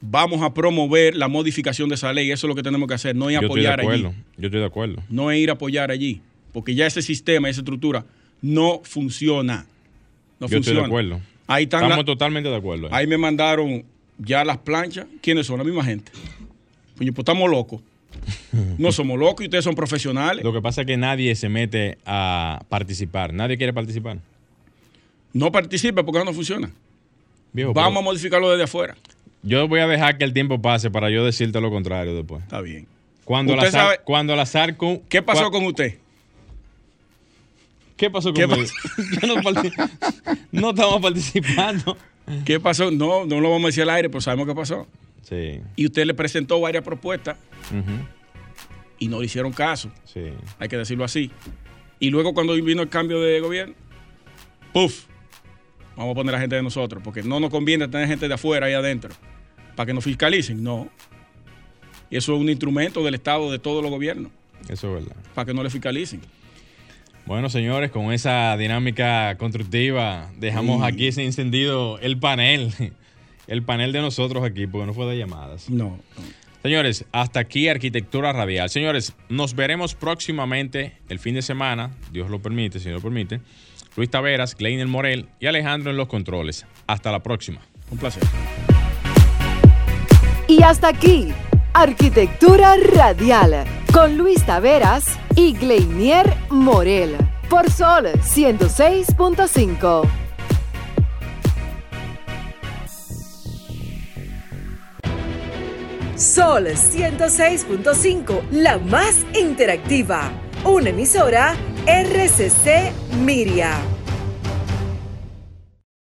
Vamos a promover la modificación de esa ley, eso es lo que tenemos que hacer, no es Yo estoy de apoyar acuerdo. allí, Yo estoy de acuerdo. no es ir a apoyar allí, porque ya ese sistema, esa estructura no funciona. No Yo estoy de acuerdo. Ahí están Estamos la- totalmente de acuerdo. ahí me mandaron ya las planchas. ¿Quiénes son? La misma gente. Coño, pues estamos locos. No somos locos y ustedes son profesionales. Lo que pasa es que nadie se mete a participar. Nadie quiere participar. No participe porque no funciona. Viejo, Vamos a modificarlo desde afuera. yo voy a dejar que el tiempo pase para yo decirte lo contrario después. Está bien. Cuando azar, sabe- cuando el azar con, ¿Qué pasó con usted? ¿Qué pasó ¿Qué? Yo no, parti- no estamos participando. ¿Qué pasó? No, no lo vamos a decir al aire, pero sabemos qué pasó. Sí. Y usted le presentó varias propuestas y no le hicieron caso. sí. Hay que decirlo así. Y luego cuando vino el cambio de gobierno, ¡puf! Vamos a poner a gente de nosotros, porque no nos conviene tener gente de afuera ahí adentro, para que nos fiscalicen. No. Y eso es un instrumento del Estado, de todos los gobiernos, Eso es verdad. para que no le fiscalicen. Bueno, señores, con esa dinámica constructiva, dejamos Sí. aquí ese encendido el panel. El panel de nosotros aquí, porque no fue de llamadas. No. Señores, hasta aquí Arquitectura Radial. Señores, nos veremos próximamente el fin de semana, Dios lo permite, si Dios lo permite. Luis Taveras, Gleiner Morel y Alejandro en los controles. Hasta la próxima. Un placer. Y hasta aquí, Arquitectura Radial, con Luis Taveras y Gleinier Morel, por Sol 106.5. Sol 106.5, la más interactiva. Una emisora RCC Miria.